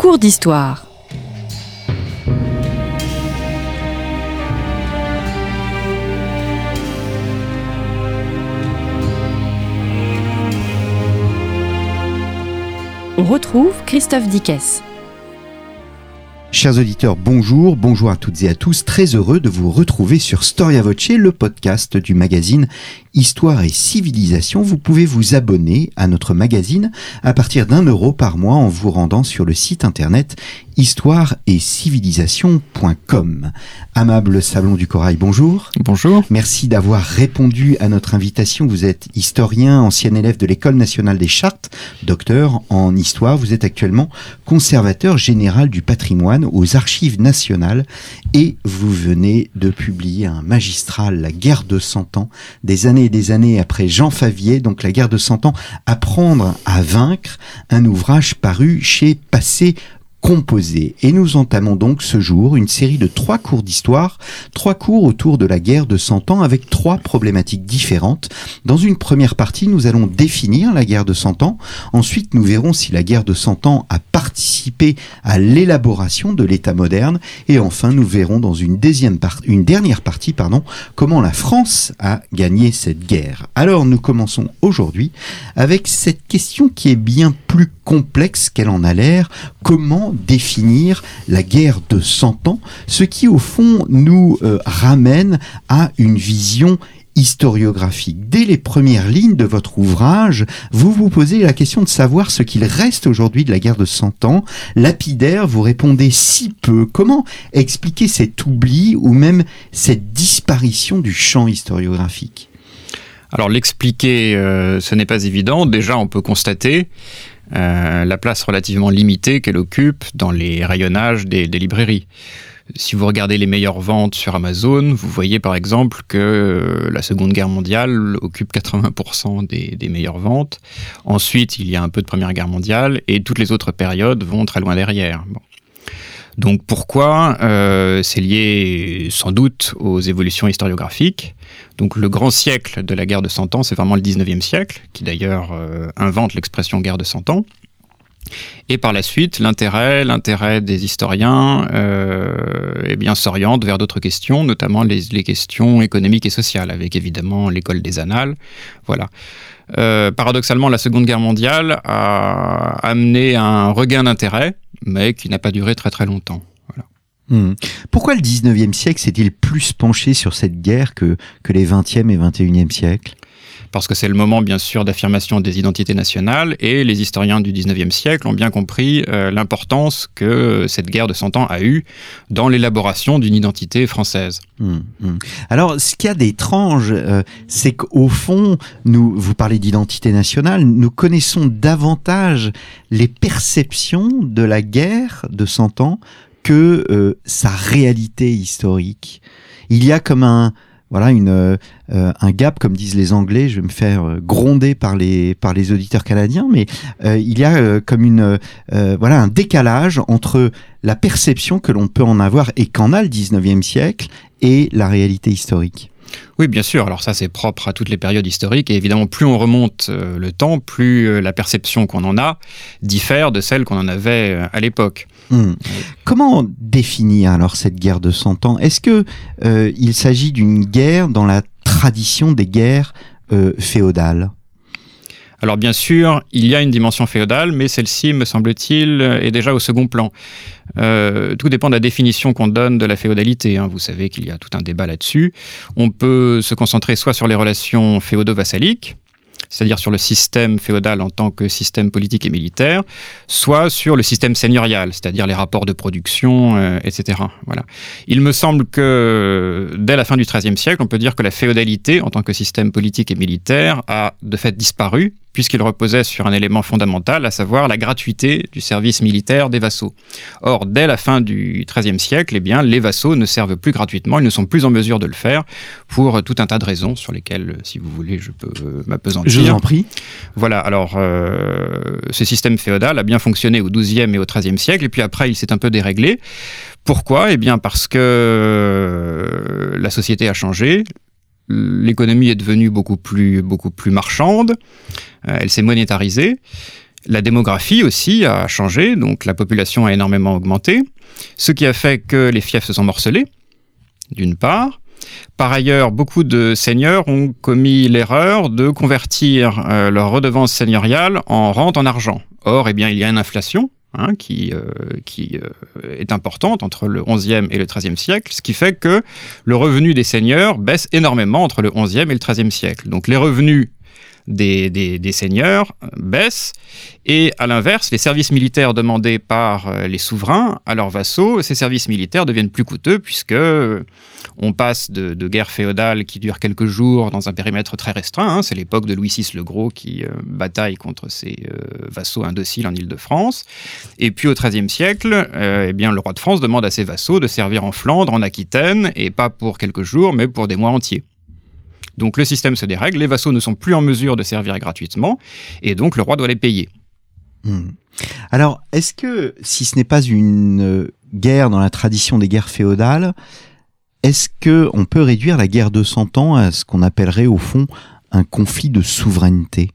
cours d'histoire. On retrouve Christophe Dickès. Chers auditeurs, bonjour, bonjour à toutes et à tous, très heureux de vous retrouver sur Storia Voce, le podcast du magazine Histoire et Civilisation. Vous pouvez vous abonner à notre magazine à partir d'un euro par mois en vous rendant sur le site internet histoire et civilisation.com. Amable Salon du Corail, bonjour. Bonjour. Merci d'avoir répondu à notre invitation. Vous êtes historien, ancien élève de l'École nationale des chartes, docteur en histoire. Vous êtes actuellement conservateur général du patrimoine aux archives nationales et vous venez de publier un magistral, La guerre de Cent Ans, des années des années après Jean Favier, donc la guerre de Cent Ans, Apprendre à vaincre, un ouvrage paru chez Passé composé. Et nous entamons donc ce jour une série de trois cours d'histoire, trois cours autour de la guerre de Cent Ans avec trois problématiques différentes. Dans une première partie, nous allons définir la guerre de Cent Ans. Ensuite, nous verrons si la guerre de Cent Ans a participé à l'élaboration de l'État moderne. Et enfin, nous verrons dans une, deuxième une dernière partie pardon, comment la France a gagné cette guerre. Alors, nous commençons aujourd'hui avec cette question qui est bien plus complexe qu'elle en a l'air. Comment définir la guerre de 100 ans, ce qui au fond nous euh, ramène à une vision historiographique. Dès les premières lignes de votre ouvrage, vous vous posez la question de savoir ce qu'il reste aujourd'hui de la guerre de 100 ans. Lapidaire, vous répondez si peu. Comment expliquer cet oubli ou même cette disparition du champ historiographique? Alors l'expliquer, euh, ce n'est pas évident. Déjà, on peut constater euh, la place relativement limitée qu'elle occupe dans les rayonnages des, librairies. Si vous regardez les meilleures ventes sur Amazon, vous voyez par exemple que euh, la Seconde Guerre mondiale occupe 80% des, meilleures ventes. Ensuite, il y a un peu de Première Guerre mondiale et toutes les autres périodes vont très loin derrière. Donc pourquoi euh, C'est lié sans doute aux évolutions historiographiques. Donc le grand siècle de la guerre de Cent Ans, c'est vraiment le 19e siècle, qui d'ailleurs euh, invente l'expression guerre de Cent Ans. Et par la suite, l'intérêt, l'intérêt des historiens, euh, eh bien, s'oriente vers d'autres questions, notamment les, questions économiques et sociales, avec évidemment l'école des annales. Voilà. Paradoxalement, la Seconde Guerre mondiale a amené un regain d'intérêt, mais qui n'a pas duré très très longtemps. Hmm. Pourquoi le 19e siècle s'est-il plus penché sur cette guerre que, que les 20e et 21e siècles? Parce que c'est le moment bien sûr d'affirmation des identités nationales et les historiens du 19e siècle ont bien compris euh, l'importance que cette guerre de 100 ans a eue dans l'élaboration d'une identité française. Hmm, hmm. Alors ce qu'il y a d'étrange, euh, c'est qu'au fond, nous, vous parlez d'identité nationale, nous connaissons davantage les perceptions de la guerre de 100 ans que euh, sa réalité historique. Il y a comme un, voilà une euh, un gap comme disent les Anglais. Je vais me faire euh, gronder par les par les auditeurs canadiens, mais euh, il y a comme une voilà un décalage entre la perception que l'on peut en avoir et qu'en a le 19e siècle et la réalité historique. Oui, bien sûr. Alors ça, c'est propre à toutes les périodes historiques. Et évidemment, plus on remonte euh, le temps, plus euh, la perception qu'on en a diffère de celle qu'on en avait euh, à l'époque. Hmm. Comment définir alors cette guerre de 100 ans? Est-ce que il s'agit d'une guerre dans la tradition des guerres féodales alors bien sûr, il y a une dimension féodale, mais celle-ci, me semble-t-il, est déjà au second plan. Euh, tout dépend de la définition qu'on donne de la féodalité. Hein. Vous savez qu'il y a tout un débat là-dessus. On peut se concentrer soit sur les relations féodo-vassaliques, c'est-à-dire sur le système féodal en tant que système politique et militaire, soit sur le système seigneurial, c'est-à-dire les rapports de production, euh, etc. Voilà. Il me semble que dès la fin du XIIIe siècle, on peut dire que la féodalité en tant que système politique et militaire a de fait disparu puisqu'il reposait sur un élément fondamental, à savoir la gratuité du service militaire des vassaux. Or, dès la fin du XIIIe siècle, eh bien, les vassaux ne servent plus gratuitement, ils ne sont plus en mesure de le faire pour tout un tas de raisons sur lesquelles, si vous voulez, je peux m'apesantir. Je vous en prie. Voilà, alors, euh, ce système féodal a bien fonctionné au XIIe et au XIIIe siècle, et puis après, il s'est un peu déréglé. Pourquoi? Eh bien, parce que euh, la société a changé, l'économie est devenue beaucoup plus, marchande, euh, elle s'est monétarisée, La démographie aussi a changé, donc la population a énormément augmenté, ce qui a fait que les fiefs se sont morcelés, d'une part. Par ailleurs, beaucoup de seigneurs ont commis l'erreur de convertir euh, leur redevance seigneuriale en rente en argent. Or, eh bien, il y a une inflation hein, qui, euh, qui euh, est importante entre le XIe et le XIIIe siècle, ce qui fait que le revenu des seigneurs baisse énormément entre le XIe et le XIIIe siècle. Donc les revenus des, seigneurs baissent. Et à l'inverse, les services militaires demandés par euh, les souverains à leurs vassaux, ces services militaires deviennent plus coûteux puisque euh, on passe de, guerres féodales qui durent quelques jours dans un périmètre très restreint. Hein. c'est l'époque de Louis VI le Gros qui euh, bataille contre ses vassaux indociles en Île-de-France. Et puis au XIIIe siècle, eh bien, le roi de France demande à ses vassaux de servir en Flandre, en Aquitaine, et pas pour quelques jours, mais pour des mois entiers. Donc le système se dérègle, les vassaux ne sont plus en mesure de servir gratuitement, et donc le roi doit les payer. Hmm. Alors, est-ce que, si ce n'est pas une guerre dans la tradition des guerres féodales, est-ce que on peut réduire la guerre de Cent Ans à ce qu'on appellerait au fond un conflit de souveraineté?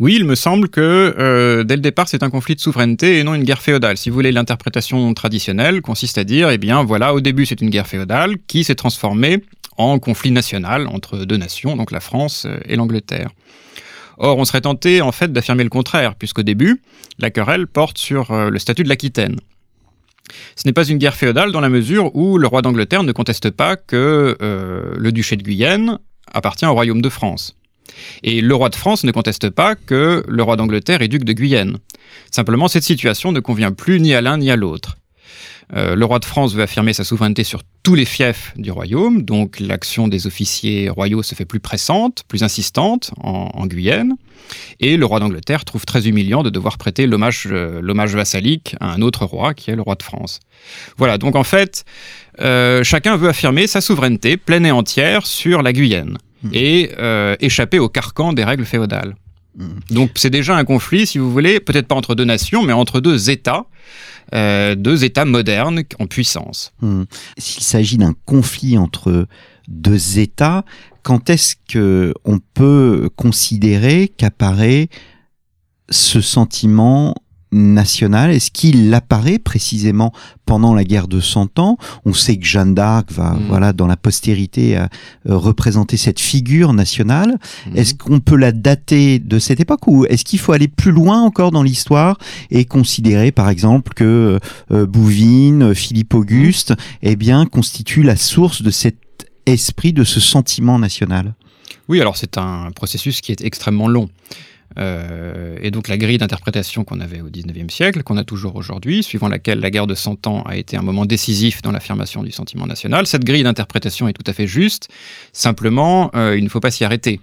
Oui, il me semble que euh, dès le départ, c'est un conflit de souveraineté et non une guerre féodale. Si vous voulez, l'interprétation traditionnelle consiste à dire, eh bien voilà, au début c'est une guerre féodale qui s'est transformée en conflit national entre deux nations, donc la France et l'Angleterre. Or, on serait tenté en fait d'affirmer le contraire, puisqu'au début, la querelle porte sur euh, le statut de l'Aquitaine. Ce n'est pas une guerre féodale dans la mesure où le roi d'Angleterre ne conteste pas que euh, le duché de Guyenne appartient au royaume de France. Et le roi de France ne conteste pas que le roi d'Angleterre est duc de Guyenne. Simplement, cette situation ne convient plus ni à l'un ni à l'autre. Euh, le roi de France veut affirmer sa souveraineté sur tous les fiefs du royaume, donc l'action des officiers royaux se fait plus pressante, plus insistante en, Guyenne, et le roi d'Angleterre trouve très humiliant de devoir prêter euh, l'hommage vassalique à un autre roi qui est le roi de France. Voilà, donc en fait, euh, chacun veut affirmer sa souveraineté pleine et entière sur la Guyenne hmm. et échapper au carcan des règles féodales. Hmm. Donc c'est déjà un conflit, si vous voulez, peut-être pas entre deux nations, mais entre deux États euh, deux États modernes en puissance. Hmm. S'il s'agit d'un conflit entre deux États, quand est-ce que on peut considérer qu'apparaît ce sentiment national Est-ce qu'il apparaît précisément pendant la guerre de Cent Ans? On sait que Jeanne d'Arc va, mm. voilà, dans la postérité, euh, représenter cette figure nationale. Mm. Est-ce qu'on peut la dater de cette époque ou est-ce qu'il faut aller plus loin encore dans l'histoire et considérer, par exemple, que euh, Bouvines, Philippe Auguste, eh bien, constituent la source de cet esprit, de ce sentiment national? Oui, alors c'est un processus qui est extrêmement long. Euh, et donc la grille d'interprétation qu'on avait au XIXe siècle, qu'on a toujours aujourd'hui, suivant laquelle la guerre de Cent Ans a été un moment décisif dans l'affirmation du sentiment national, cette grille d'interprétation est tout à fait juste. Simplement, euh, il ne faut pas s'y arrêter.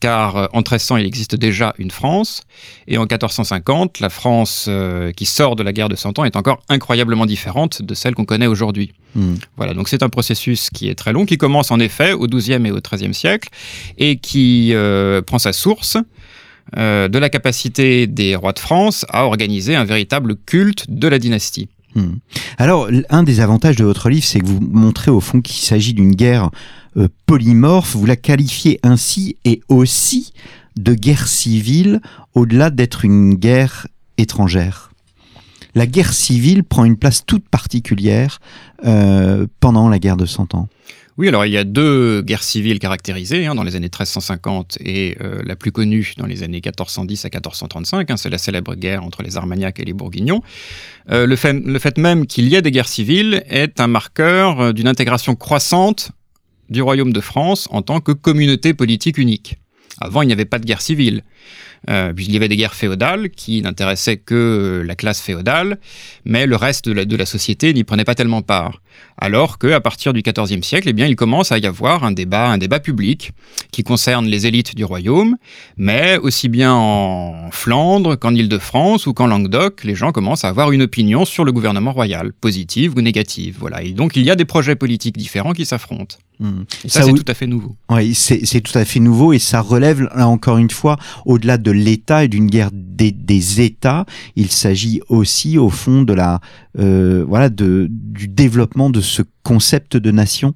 Car euh, en 1300, il existe déjà une France, et en 1450, la France qui sort de la guerre de Cent Ans est encore incroyablement différente de celle qu'on connaît aujourd'hui. Hmm. Voilà, donc c'est un processus qui est très long, qui commence en effet au XIIe et au XIIIe siècle, et qui prend sa source euh, de la capacité des rois de France à organiser un véritable culte de la dynastie. Hmm. Alors, un des avantages de votre livre, c'est que vous montrez au fond qu'il s'agit d'une guerre euh, polymorphe. Vous la qualifiez ainsi et aussi de guerre civile, au-delà d'être une guerre étrangère. La guerre civile prend une place toute particulière euh, pendant la guerre de Cent Ans. Oui, alors il y a deux guerres civiles caractérisées hein, dans les années 1350 et euh, la plus connue dans les années 1410 à 1435, hein, c'est la célèbre guerre entre les Armagnacs et les Bourguignons. Euh, le, fait, le fait même qu'il y ait des guerres civiles est un marqueur euh, d'une intégration croissante du royaume de France en tant que communauté politique unique. Avant, il n'y avait pas de guerre civile. Euh, puisqu'il y avait des guerres féodales qui n'intéressaient que la classe féodale, mais le reste de la, de la société n'y prenait pas tellement part. Alors qu'à partir du XIVe siècle, eh bien, il commence à y avoir un débat, un débat public qui concerne les élites du royaume, mais aussi bien en Flandre qu'en Île-de-France ou qu'en Languedoc, les gens commencent à avoir une opinion sur le gouvernement royal, positive ou négative. Voilà. Et donc il y a des projets politiques différents qui s'affrontent. Hmm. ça, c'est tout à fait nouveau. Oui, c'est tout à fait nouveau et ça relève, là encore une fois, au-delà de l'État et d'une guerre des, des, États, il s'agit aussi, au fond, de la, euh, voilà, de, du développement de ce concept de nation.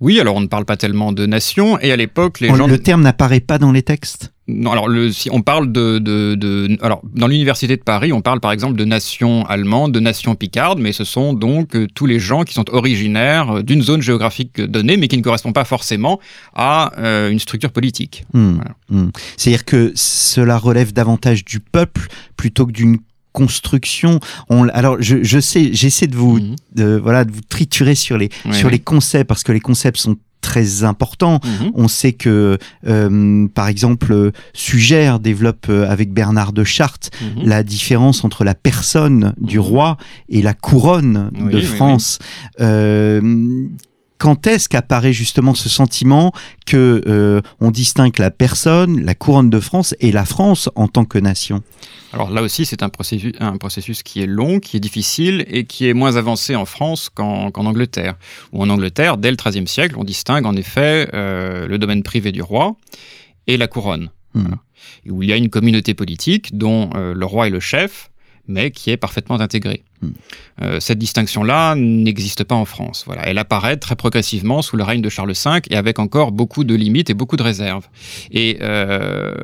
Oui, alors on ne parle pas tellement de nation, et à l'époque, les gens... Le terme n'apparaît pas dans les textes non, alors le, si on parle de, de, de alors dans l'université de Paris, on parle par exemple de nation allemande, de nation picarde, mais ce sont donc euh, tous les gens qui sont originaires euh, d'une zone géographique donnée, mais qui ne correspondent pas forcément à euh, une structure politique. Hmm, hmm. C'est-à-dire que cela relève davantage du peuple plutôt que d'une construction. On, alors, je, je sais, j'essaie de vous, Mhm. de, voilà, de vous triturer sur les Oui, sur oui. les concepts parce que les concepts sont très importants. Mhm. On sait que, euh, par exemple, Sugère développe euh, avec Bernard de Chartres Mhm. la différence entre la personne du Mhm. roi et la couronne Oui, de oui, France. Euh, quand est-ce qu'apparaît justement ce sentiment que euh, on distingue la personne, la couronne de France et la France en tant que nation? Alors là aussi, c'est un processus, un processus qui est long, qui est difficile et qui est moins avancé en France qu'en Angleterre. Ou en Angleterre, dès le XIIIe siècle, on distingue en effet euh, le domaine privé du roi et la couronne. Hmm. Voilà. Où il y a une communauté politique dont euh, le roi est le chef, mais qui est parfaitement intégrée. Euh, cette distinction-là n'existe pas en France. Voilà. Elle apparaît très progressivement sous le règne de Charles V et avec encore beaucoup de limites et beaucoup de réserves. Et euh,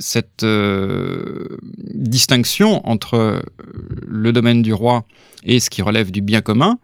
cette euh, distinction entre le domaine du roi et ce qui relève du bien commun,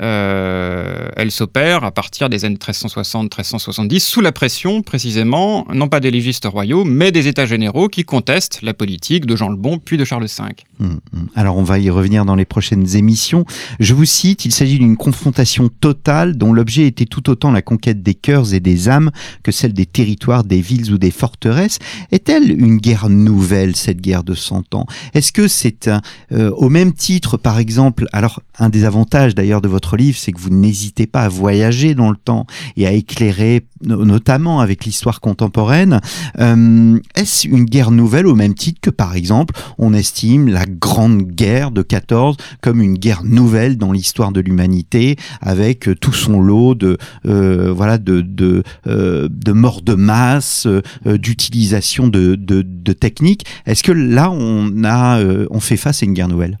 euh, elle s'opère à partir des années 1360-1370 sous la pression précisément, non pas des légistes royaux, mais des États généraux qui contestent la politique de Jean le Bon puis de Charles V. Hum. Alors on va y revenir dans les prochaines émissions. Je vous cite, il s'agit d'une confrontation totale dont l'objet était tout autant la conquête des cœurs et des âmes que celle des territoires, des villes ou des forteresses. Est-elle une guerre nouvelle, cette guerre de 100 ans? Est-ce que c'est euh, au même titre, par exemple, alors un des avantages d'ailleurs de votre livre, c'est que vous n'hésitez pas à voyager dans le temps et à éclairer, no- notamment avec l'histoire contemporaine. Euh, Est-ce une guerre nouvelle au même titre que, par exemple, on estime la Grande Guerre de 14 comme une guerre nouvelle dans l'histoire de l'humanité, avec tout son lot de euh, voilà de de, euh, de morts de masse, d'utilisation de, de, de techniques. Est-ce que là on a on fait face à une guerre nouvelle?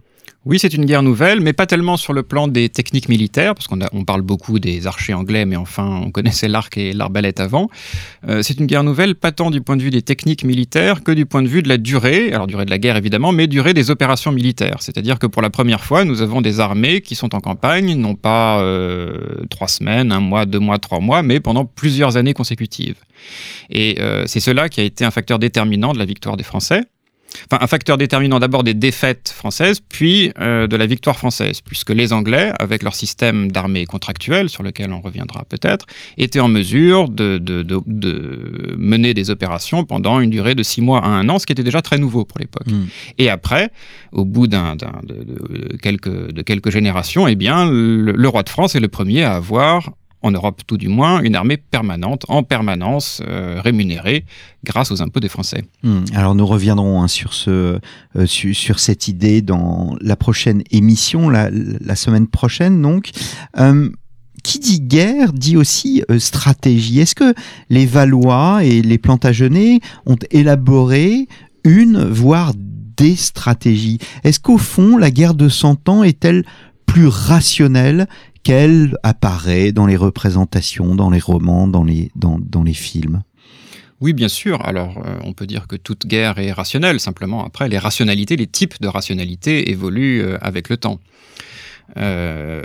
Oui, c'est une guerre nouvelle, mais pas tellement sur le plan des techniques militaires, parce qu'on parle beaucoup des archers anglais, mais enfin, on connaissait l'arc et l'arbalète avant. Euh, c'est une guerre nouvelle, pas tant du point de vue des techniques militaires que du point de vue de la durée, alors durée de la guerre évidemment, mais durée des opérations militaires. C'est-à-dire que pour la première fois, nous avons des armées qui sont en campagne, non pas euh, trois semaines, un mois, deux mois, trois mois, mais pendant plusieurs années consécutives. Et euh, c'est cela qui a été un facteur déterminant de la victoire des Français. Enfin, un facteur déterminant d'abord des défaites françaises, puis euh, de la victoire française, puisque les Anglais, avec leur système d'armée contractuelle, sur lequel on reviendra peut-être, étaient en mesure de, de, de, de mener des opérations pendant une durée de six mois à un an, ce qui était déjà très nouveau pour l'époque. Mm. Et après, au bout d'un, de, quelques, de quelques générations, eh bien, le, le roi de France est le premier à avoir en Europe tout du moins, une armée permanente, en permanence euh, rémunérée grâce aux impôts des Français. Hmm. Alors nous reviendrons hein, sur ce euh, su- sur cette idée dans la prochaine émission, la, semaine prochaine donc. Euh, qui dit guerre dit aussi euh, stratégie. Est-ce que les Valois et les Plantagenets ont élaboré une, voire des stratégies? Est-ce qu'au fond, la guerre de Cent Ans est-elle plus rationnelle qu'elle apparaît dans les représentations, dans les romans, dans les, films Oui, bien sûr. Alors, euh, on peut dire que toute guerre est rationnelle. Simplement, après, les rationalités, les types de rationalité évoluent euh, avec le temps. Euh,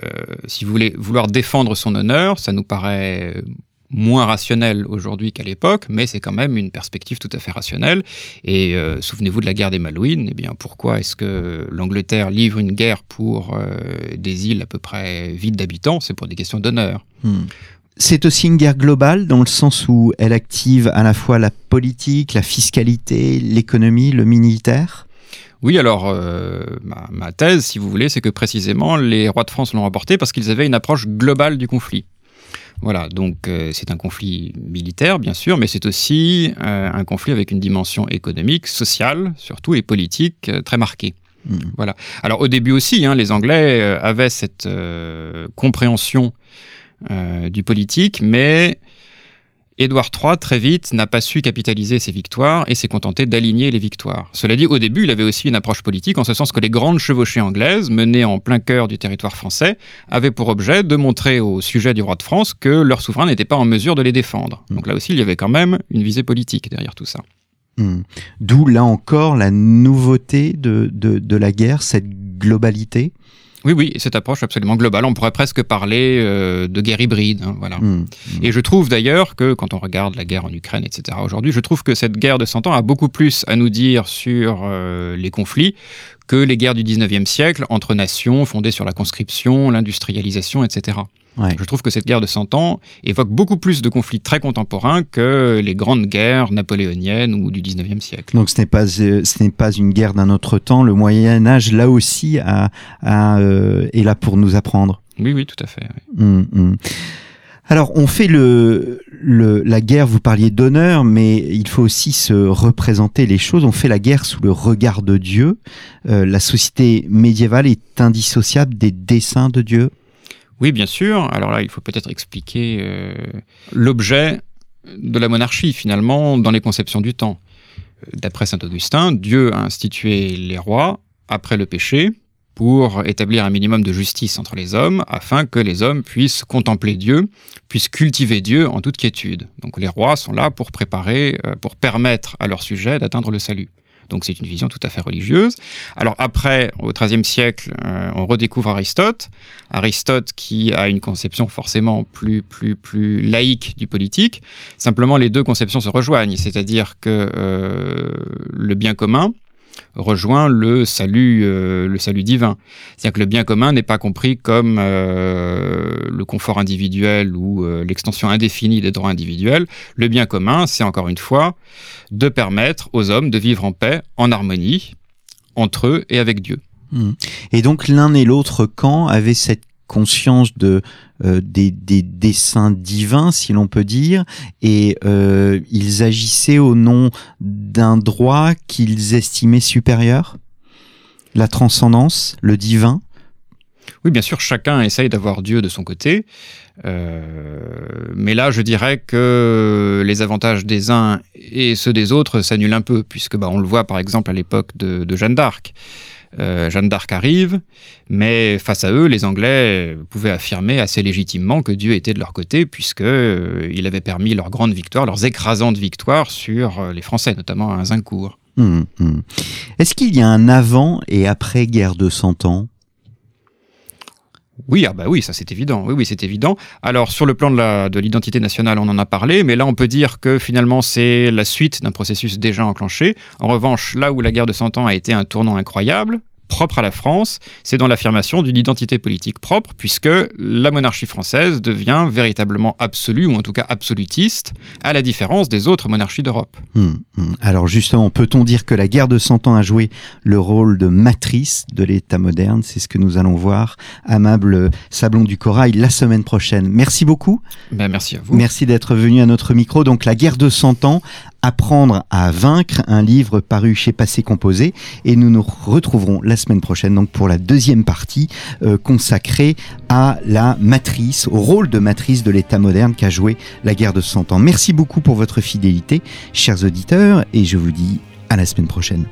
si vous voulez vouloir défendre son honneur, ça nous paraît moins rationnel aujourd'hui qu'à l'époque, mais c'est quand même une perspective tout à fait rationnelle. Et euh, souvenez-vous de la guerre des Malouines. Eh bien, pourquoi est-ce que l'Angleterre livre une guerre pour euh, des îles à peu près vides d'habitants? C'est pour des questions d'honneur. Hmm. C'est aussi une guerre globale dans le sens où elle active à la fois la politique, la fiscalité, l'économie, le militaire? Oui, alors euh, ma, ma thèse, si vous voulez, c'est que précisément les rois de France l'ont remporté parce qu'ils avaient une approche globale du conflit. Voilà, donc euh, c'est un conflit militaire, bien sûr, mais c'est aussi euh, un conflit avec une dimension économique, sociale, surtout, et politique euh, très marquée. Hmm. Voilà. Alors au début aussi, hein, les Anglais euh, avaient cette euh, compréhension euh, du politique, mais Édouard III, très vite, n'a pas su capitaliser ses victoires et s'est contenté d'aligner les victoires. Cela dit, au début, il avait aussi une approche politique, en ce sens que les grandes chevauchées anglaises, menées en plein cœur du territoire français, avaient pour objet de montrer au sujet du roi de France que leur souverain n'était pas en mesure de les défendre. Donc là aussi, il y avait quand même une visée politique derrière tout ça. Hmm. D'où là encore la nouveauté de, de, de la guerre, cette globalité? Oui, oui, cette approche absolument globale. On pourrait presque parler euh, de guerre hybride. Hein, voilà. Hmm. Et je trouve d'ailleurs que quand on regarde la guerre en Ukraine, etc., aujourd'hui, je trouve que cette guerre de 100 ans a beaucoup plus à nous dire sur euh, les conflits que les guerres du 19e siècle entre nations fondées sur la conscription, l'industrialisation, etc. Ouais. Je trouve que cette guerre de 100 ans évoque beaucoup plus de conflits très contemporains que les grandes guerres napoléoniennes ou du 19e siècle. Donc ce n'est pas euh, ce n'est pas une guerre d'un autre temps. Le Moyen Âge là aussi a, a, euh, est là pour nous apprendre. Oui, oui, tout à fait. oui. Hum, hum. Alors, on fait le, le, la guerre, vous parliez d'honneur, mais il faut aussi se représenter les choses. On fait la guerre sous le regard de Dieu. Euh, la société médiévale est indissociable des desseins de Dieu. Oui, bien sûr. Alors là, il faut peut-être expliquer euh, l'objet de la monarchie, finalement, dans les conceptions du temps. Euh, D'après saint Augustin, Dieu a institué les rois après le péché pour établir un minimum de justice entre les hommes, afin que les hommes puissent contempler Dieu, puissent cultiver Dieu en toute quiétude. Donc les rois sont là pour préparer, euh, pour permettre à leur sujet d'atteindre le salut. Donc c'est une vision tout à fait religieuse. Alors après, au XIIIe siècle, euh, on redécouvre Aristote. Aristote qui a une conception forcément plus, plus, plus laïque du politique. Simplement, les deux conceptions se rejoignent, c'est-à-dire que euh, le bien commun rejoint le salut, euh, le salut divin. C'est-à-dire que le bien commun n'est pas compris comme euh, le confort individuel ou euh, l'extension indéfinie des droits individuels. Le bien commun, c'est encore une fois de permettre aux hommes de vivre en paix, en harmonie, entre eux et avec Dieu. Hum. Et donc l'un et l'autre camp avaient cette conscience de des, des desseins divins, si l'on peut dire, et euh, ils agissaient au nom d'un droit qu'ils estimaient supérieur, la transcendance, le divin? Oui, bien sûr, chacun essaye d'avoir Dieu de son côté. Euh, mais là, je dirais que les avantages des uns et ceux des autres s'annulent un peu, puisque bah, on le voit par exemple à l'époque de, de Jeanne d'Arc. Euh, Jeanne d'Arc arrive, mais face à eux, les Anglais pouvaient affirmer assez légitimement que Dieu était de leur côté, puisque euh, il avait permis leurs grandes victoires, leurs écrasantes victoires sur euh, les Français, notamment à Zincourt. Hum, hum. Est-ce qu'il y a un avant et après guerre de Cent Ans? Oui, ah bah oui, ça c'est évident. Oui, oui, c'est évident. Alors sur le plan de l'identité nationale, on en a parlé, mais là on peut dire que finalement c'est la suite d'un processus déjà enclenché. En revanche, là où la guerre de Cent Ans a été un tournant incroyable, propre à la France, c'est dans l'affirmation d'une identité politique propre, puisque la monarchie française devient véritablement absolue, ou en tout cas absolutiste, à la différence des autres monarchies d'Europe. Hum, hum. Alors justement, peut-on dire que la guerre de Cent Ans a joué le rôle de matrice de l'État moderne? C'est ce que nous allons voir, amable Sablon du Corail, la semaine prochaine. Merci beaucoup. Ben, merci à vous. Merci d'être venu à notre micro. Donc la guerre de Cent Ans, apprendre à vaincre, un livre paru chez Passé Composé. Et nous nous retrouverons la semaine prochaine donc pour la deuxième partie euh, consacrée à la matrice, au rôle de matrice de l'État moderne qu'a joué la guerre de Cent Ans. Merci beaucoup pour votre fidélité, chers auditeurs, et je vous dis à la semaine prochaine.